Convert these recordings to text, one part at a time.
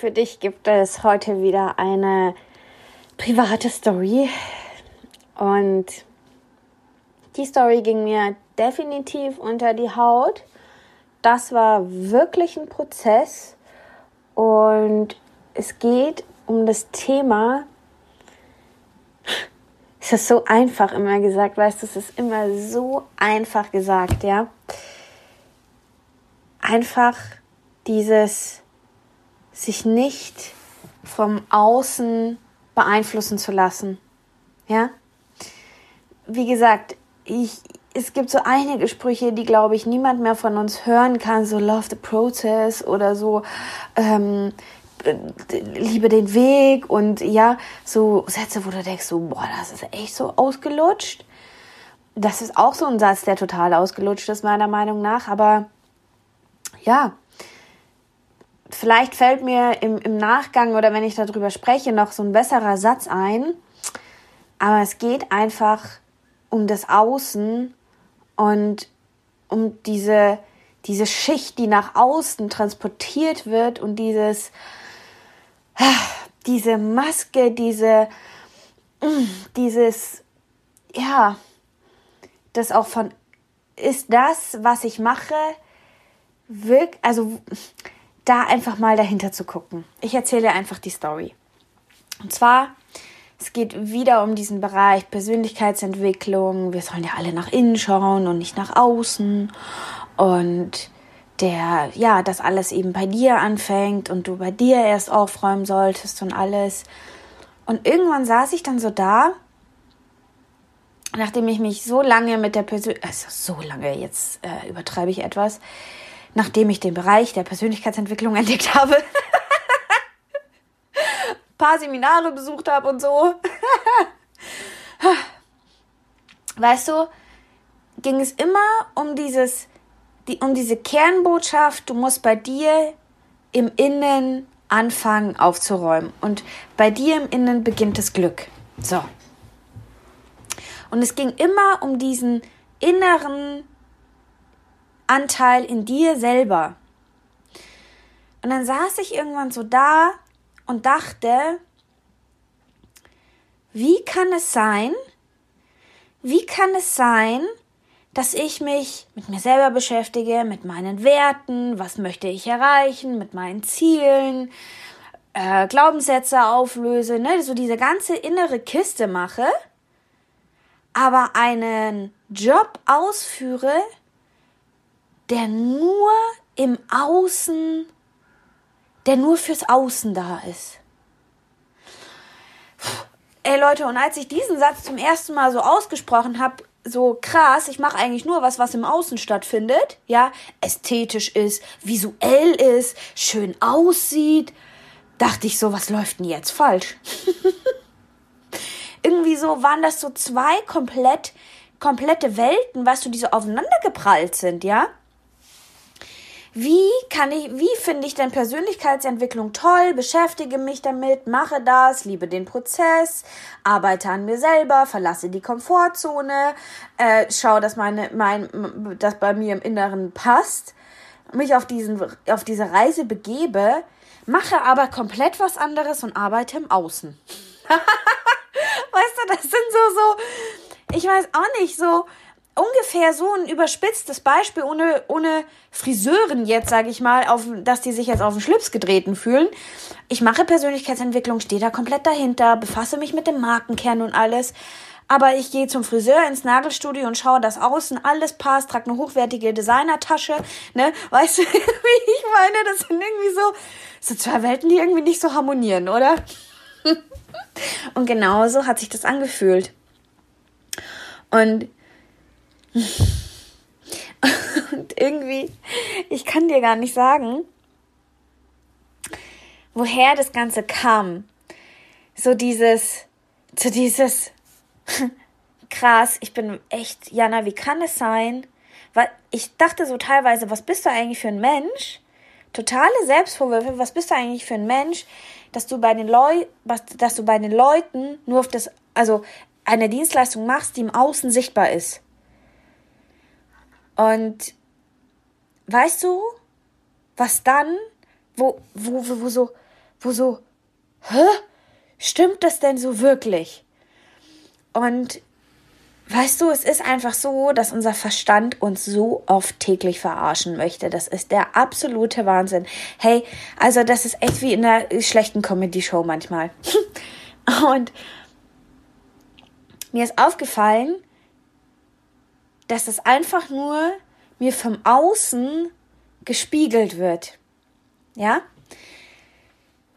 Für dich gibt es heute wieder eine private Story. Und die Story ging mir definitiv unter die Haut. Das war wirklich ein Prozess. Und es geht um das Thema. Es ist so einfach immer gesagt, weißt du, es ist immer so einfach gesagt, ja. Einfach dieses sich nicht vom Außen beeinflussen zu lassen. Ja? Wie gesagt, ich, es gibt so einige Sprüche, die, glaube ich, niemand mehr von uns hören kann, so love the process oder so ähm, liebe den Weg und ja, so Sätze, wo du denkst, so, boah, das ist echt so ausgelutscht. Das ist auch so ein Satz, der total ausgelutscht ist, meiner Meinung nach, aber ja, vielleicht fällt mir im, im Nachgang oder wenn ich darüber spreche noch so ein besserer Satz ein. Aber es geht einfach um das Außen und um diese, diese Schicht, die nach außen transportiert wird und dieses, diese Maske, diese, dieses, ja, das auch von, ist das, was ich mache, wirkt, also da einfach mal dahinter zu gucken. Ich erzähle einfach die Story. Und zwar, es geht wieder um diesen Bereich Persönlichkeitsentwicklung. Wir sollen ja alle nach innen schauen und nicht nach außen. Und der, ja, dass alles eben bei dir anfängt und du bei dir erst aufräumen solltest und alles. Und irgendwann saß ich dann so da, nachdem ich mich so lange mit der Persönlichkeit, also so lange, jetzt äh, übertreibe ich etwas, nachdem ich den Bereich der Persönlichkeitsentwicklung entdeckt habe. Ein paar Seminare besucht habe und so. weißt du, ging es immer um dieses, die, um diese Kernbotschaft, du musst bei dir im Innen anfangen aufzuräumen. Und bei dir im Innen beginnt das Glück. So. Und es ging immer um diesen inneren Anteil in dir selber. Und dann saß ich irgendwann so da und dachte, wie kann es sein, wie kann es sein, dass ich mich mit mir selber beschäftige, mit meinen Werten, was möchte ich erreichen, mit meinen Zielen, äh, Glaubenssätze auflöse, ne, so diese ganze innere Kiste mache, aber einen Job ausführe, der nur im Außen, der nur fürs Außen da ist. Ey Leute, und als ich diesen Satz zum ersten Mal so ausgesprochen habe, so krass, ich mache eigentlich nur was, was im Außen stattfindet, ja, ästhetisch ist, visuell ist, schön aussieht, dachte ich so, was läuft denn jetzt falsch? Irgendwie so waren das so zwei komplett komplette Welten, weißt du, die so aufeinander geprallt sind, ja? Wie kann ich, wie finde ich denn Persönlichkeitsentwicklung toll, beschäftige mich damit, mache das, liebe den Prozess, arbeite an mir selber, verlasse die Komfortzone, äh, schaue, dass meine, mein, das bei mir im Inneren passt, mich auf diesen, auf diese Reise begebe, mache aber komplett was anderes und arbeite im Außen. weißt du, das sind so, so, ich weiß auch nicht, so, ungefähr so ein überspitztes Beispiel, ohne, ohne Friseuren jetzt, sage ich mal, auf, dass die sich jetzt auf den Schlips getreten fühlen. Ich mache Persönlichkeitsentwicklung, stehe da komplett dahinter, befasse mich mit dem Markenkern und alles. Aber ich gehe zum Friseur ins Nagelstudio und schaue, dass außen alles passt, trage eine hochwertige Designertasche, ne? Weißt du, wie ich meine? Das sind irgendwie so, so zwei Welten, die irgendwie nicht so harmonieren, oder? und genauso hat sich das angefühlt. Und und irgendwie, ich kann dir gar nicht sagen, woher das Ganze kam. So dieses, so dieses, krass, ich bin echt, Jana, wie kann es sein? Weil ich dachte so teilweise, was bist du eigentlich für ein Mensch? Totale Selbstvorwürfe, was bist du eigentlich für ein Mensch, dass du bei den Leu dass du bei den Leuten nur auf das, also eine Dienstleistung machst, die im Außen sichtbar ist. Und weißt du, was dann, wo, wo, wo, wo so, wo so, hä? Stimmt das denn so wirklich? Und weißt du, es ist einfach so, dass unser Verstand uns so oft täglich verarschen möchte. Das ist der absolute Wahnsinn. Hey, also das ist echt wie in einer schlechten Comedy-Show manchmal. Und mir ist aufgefallen, dass es einfach nur mir vom Außen gespiegelt wird. Ja?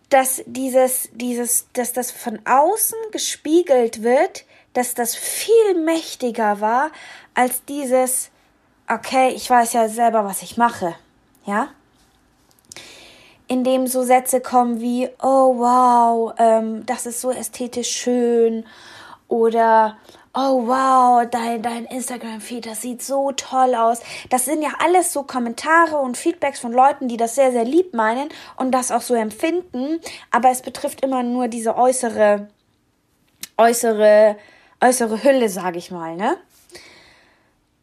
Dass dieses, dieses, dass das von außen gespiegelt wird, dass das viel mächtiger war als dieses, okay, ich weiß ja selber, was ich mache. Ja? In dem so Sätze kommen wie, oh wow, ähm, das ist so ästhetisch schön oder oh wow, dein, dein Instagram-Feed, das sieht so toll aus. Das sind ja alles so Kommentare und Feedbacks von Leuten, die das sehr, sehr lieb meinen und das auch so empfinden, aber es betrifft immer nur diese äußere, äußere, äußere Hülle, sage ich mal, ne?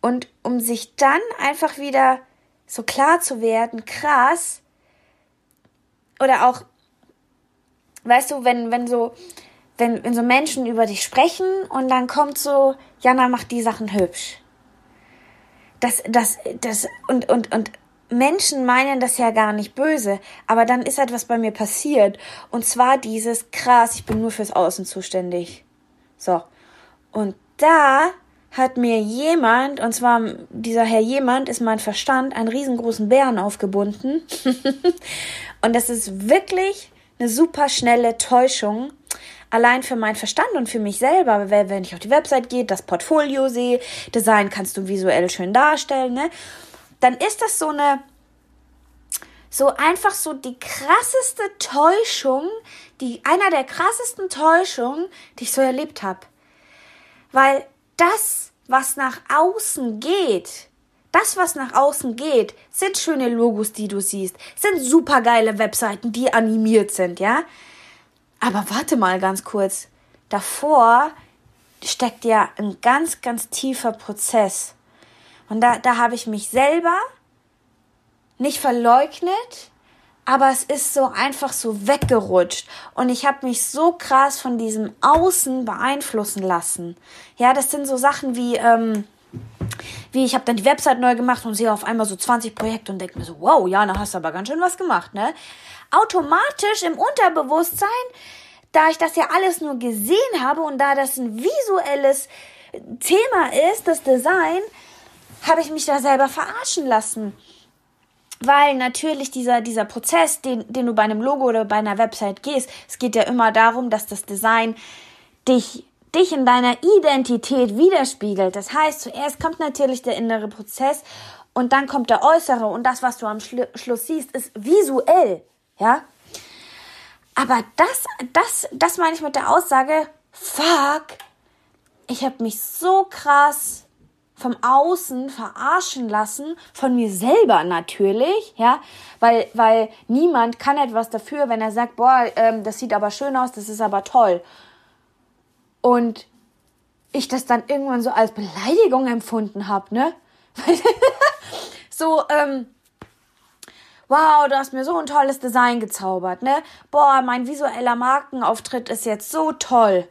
Und um sich dann einfach wieder so klar zu werden, krass, oder auch, weißt du, wenn, wenn so, wenn, wenn so Menschen über dich sprechen und dann kommt so, Jana macht die Sachen hübsch. Das, das, das, und, und, und Menschen meinen das ja gar nicht böse, aber dann ist etwas bei mir passiert. Und zwar dieses, krass, ich bin nur fürs Außen zuständig. So. Und da hat mir jemand, und zwar dieser Herr jemand, ist mein Verstand, einen riesengroßen Bären aufgebunden. und das ist wirklich eine super schnelle Täuschung, allein für meinen Verstand und für mich selber, wenn ich auf die Website gehe, das Portfolio sehe, Design kannst du visuell schön darstellen, ne? Dann ist das so eine, so einfach so die krasseste Täuschung, die, einer der krassesten Täuschungen, die ich so erlebt habe. Weil das, was nach außen geht, das, was nach außen geht, sind schöne Logos, die du siehst, sind supergeile Webseiten, die animiert sind, ja? Aber warte mal ganz kurz. Davor steckt ja ein ganz, ganz tiefer Prozess. Und da, da habe ich mich selber nicht verleugnet, aber es ist so einfach so weggerutscht. Und ich habe mich so krass von diesem Außen beeinflussen lassen. Ja, das sind so Sachen wie, ähm, wie ich habe dann die Website neu gemacht und sehe auf einmal so 20 Projekte und denke mir so, wow, Jana, hast du aber ganz schön was gemacht, ne? Automatisch im Unterbewusstsein, da ich das ja alles nur gesehen habe und da das ein visuelles Thema ist, das Design, habe ich mich da selber verarschen lassen. Weil natürlich dieser, dieser Prozess, den, den du bei einem Logo oder bei einer Website gehst, es geht ja immer darum, dass das Design dich dich in deiner Identität widerspiegelt. Das heißt, zuerst kommt natürlich der innere Prozess und dann kommt der äußere und das, was du am Schlu Schluss siehst, ist visuell, ja. Aber das, das, das meine ich mit der Aussage, fuck, ich habe mich so krass vom Außen verarschen lassen, von mir selber natürlich, ja, weil, weil niemand kann etwas dafür, wenn er sagt, boah, ähm, das sieht aber schön aus, das ist aber toll. Und ich das dann irgendwann so als Beleidigung empfunden habe, ne? so, ähm, wow, du hast mir so ein tolles Design gezaubert, ne? Boah, mein visueller Markenauftritt ist jetzt so toll.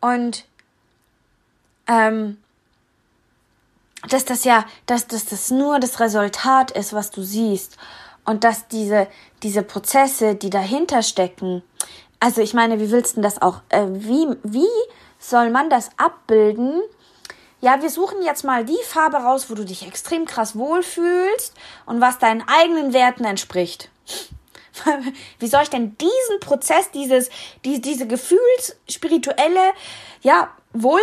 Und, ähm, dass das ja, dass, dass das nur das Resultat ist, was du siehst. Und dass diese, diese Prozesse, die dahinter stecken, also ich meine, wie willst du das auch, äh, wie, wie soll man das abbilden? Ja, wir suchen jetzt mal die Farbe raus, wo du dich extrem krass wohlfühlst und was deinen eigenen Werten entspricht. Wie soll ich denn diesen Prozess, dieses, die, diese gefühlsspirituelle, ja, wohl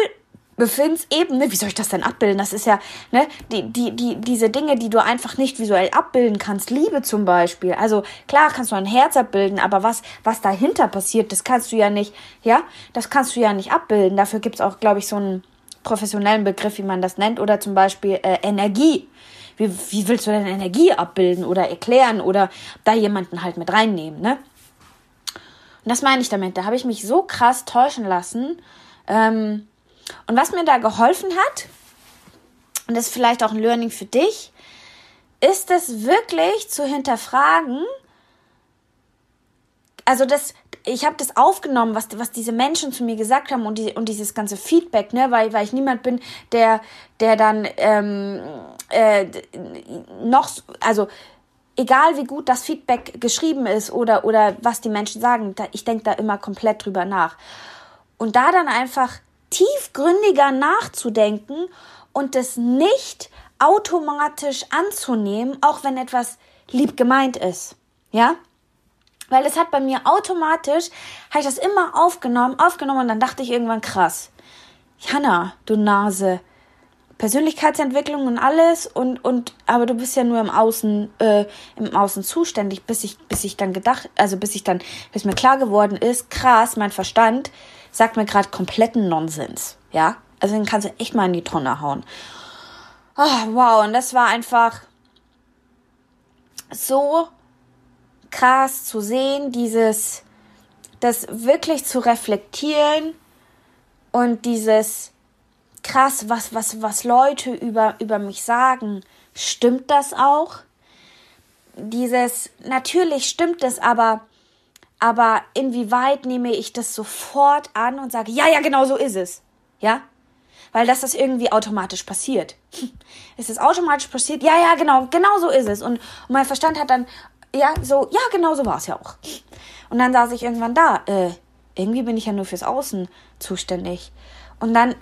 Befindsebene, wie soll ich das denn abbilden? Das ist ja, ne, die, die, die, diese Dinge, die du einfach nicht visuell abbilden kannst. Liebe zum Beispiel. Also klar kannst du ein Herz abbilden, aber was, was dahinter passiert, das kannst du ja nicht, ja, das kannst du ja nicht abbilden. Dafür gibt's auch, glaube ich, so einen professionellen Begriff, wie man das nennt, oder zum Beispiel äh, Energie. Wie, wie willst du denn Energie abbilden oder erklären oder da jemanden halt mit reinnehmen, ne? Und das meine ich damit. Da habe ich mich so krass täuschen lassen. Ähm, und was mir da geholfen hat, und das ist vielleicht auch ein Learning für dich, ist es wirklich zu hinterfragen, also das, ich habe das aufgenommen, was, was diese Menschen zu mir gesagt haben und, die, und dieses ganze Feedback, ne, weil, weil ich niemand bin, der, der dann ähm, äh, noch, also egal wie gut das Feedback geschrieben ist oder, oder was die Menschen sagen, da, ich denke da immer komplett drüber nach. Und da dann einfach tiefgründiger nachzudenken und das nicht automatisch anzunehmen, auch wenn etwas lieb gemeint ist. Ja? Weil es hat bei mir automatisch, habe ich das immer aufgenommen, aufgenommen und dann dachte ich irgendwann krass. Hanna, du Nase. Persönlichkeitsentwicklung und alles und und aber du bist ja nur im Außen äh, im Außen zuständig bis ich bis ich dann gedacht also bis ich dann bis mir klar geworden ist krass mein Verstand sagt mir gerade kompletten Nonsens ja? Also den kannst du echt mal in die Tonne hauen. Oh, wow und das war einfach so krass zu sehen, dieses, das wirklich zu reflektieren und dieses krass, was, was, was Leute über, über mich sagen, stimmt das auch? Dieses, natürlich stimmt es, aber, aber inwieweit nehme ich das sofort an und sage, ja, ja, genau so ist es. Ja? Weil das ist irgendwie automatisch passiert. Es ist automatisch passiert, ja, ja, genau, genau so ist es. Und, und mein Verstand hat dann ja, so, ja, genau so war es ja auch. Und dann saß ich irgendwann da, äh, irgendwie bin ich ja nur fürs Außen zuständig. Und dann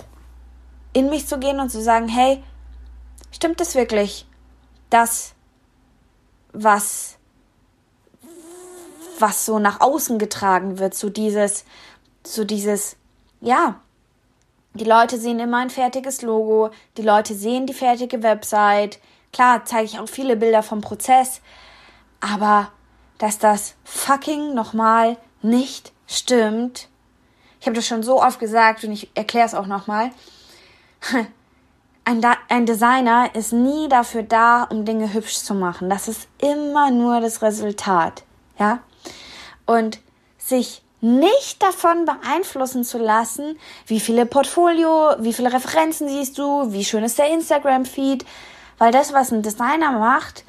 in mich zu gehen und zu sagen, hey, stimmt es wirklich, das, was, was so nach außen getragen wird, so dieses, so dieses, ja, die Leute sehen immer ein fertiges Logo, die Leute sehen die fertige Website. Klar zeige ich auch viele Bilder vom Prozess, aber dass das fucking nochmal nicht stimmt. Ich habe das schon so oft gesagt und ich erkläre es auch nochmal. Ein, ein Designer ist nie dafür da, um Dinge hübsch zu machen. Das ist immer nur das Resultat. Ja? Und sich nicht davon beeinflussen zu lassen, wie viele Portfolio, wie viele Referenzen siehst du, wie schön ist der Instagram-Feed, weil das, was ein Designer macht,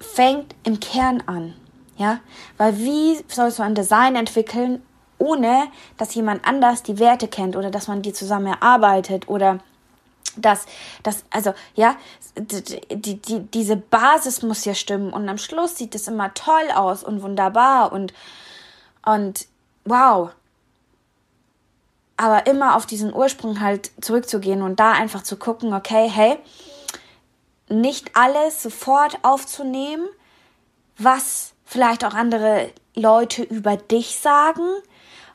fängt im Kern an. Ja, weil wie sollst du ein Design entwickeln, ohne dass jemand anders die Werte kennt oder dass man die zusammen erarbeitet oder dass, dass also ja, die, die, diese Basis muss ja stimmen und am Schluss sieht es immer toll aus und wunderbar und, und wow. Aber immer auf diesen Ursprung halt zurückzugehen und da einfach zu gucken, okay, hey, nicht alles sofort aufzunehmen, was vielleicht auch andere Leute über dich sagen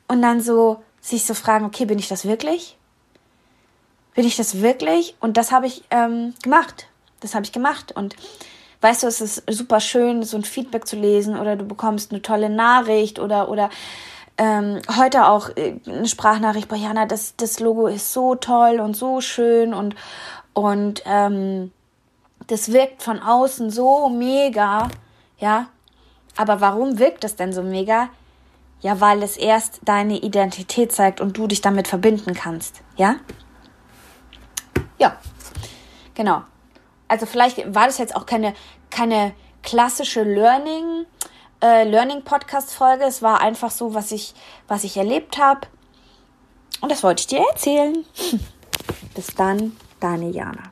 und dann so sich so fragen, okay, bin ich das wirklich? Bin ich das wirklich? Und das habe ich ähm, gemacht. Das habe ich gemacht. Und weißt du, es ist super schön, so ein Feedback zu lesen oder du bekommst eine tolle Nachricht oder oder ähm, heute auch äh, eine Sprachnachricht bei Jana, das, das Logo ist so toll und so schön und und ähm, das wirkt von außen so mega, ja. Aber warum wirkt es denn so mega? Ja, weil es erst deine Identität zeigt und du dich damit verbinden kannst, ja? Ja, genau. Also vielleicht war das jetzt auch keine, keine klassische Learning, äh, Learning Podcast Folge. Es war einfach so, was ich, was ich erlebt habe. Und das wollte ich dir erzählen. Bis dann, deine Jana.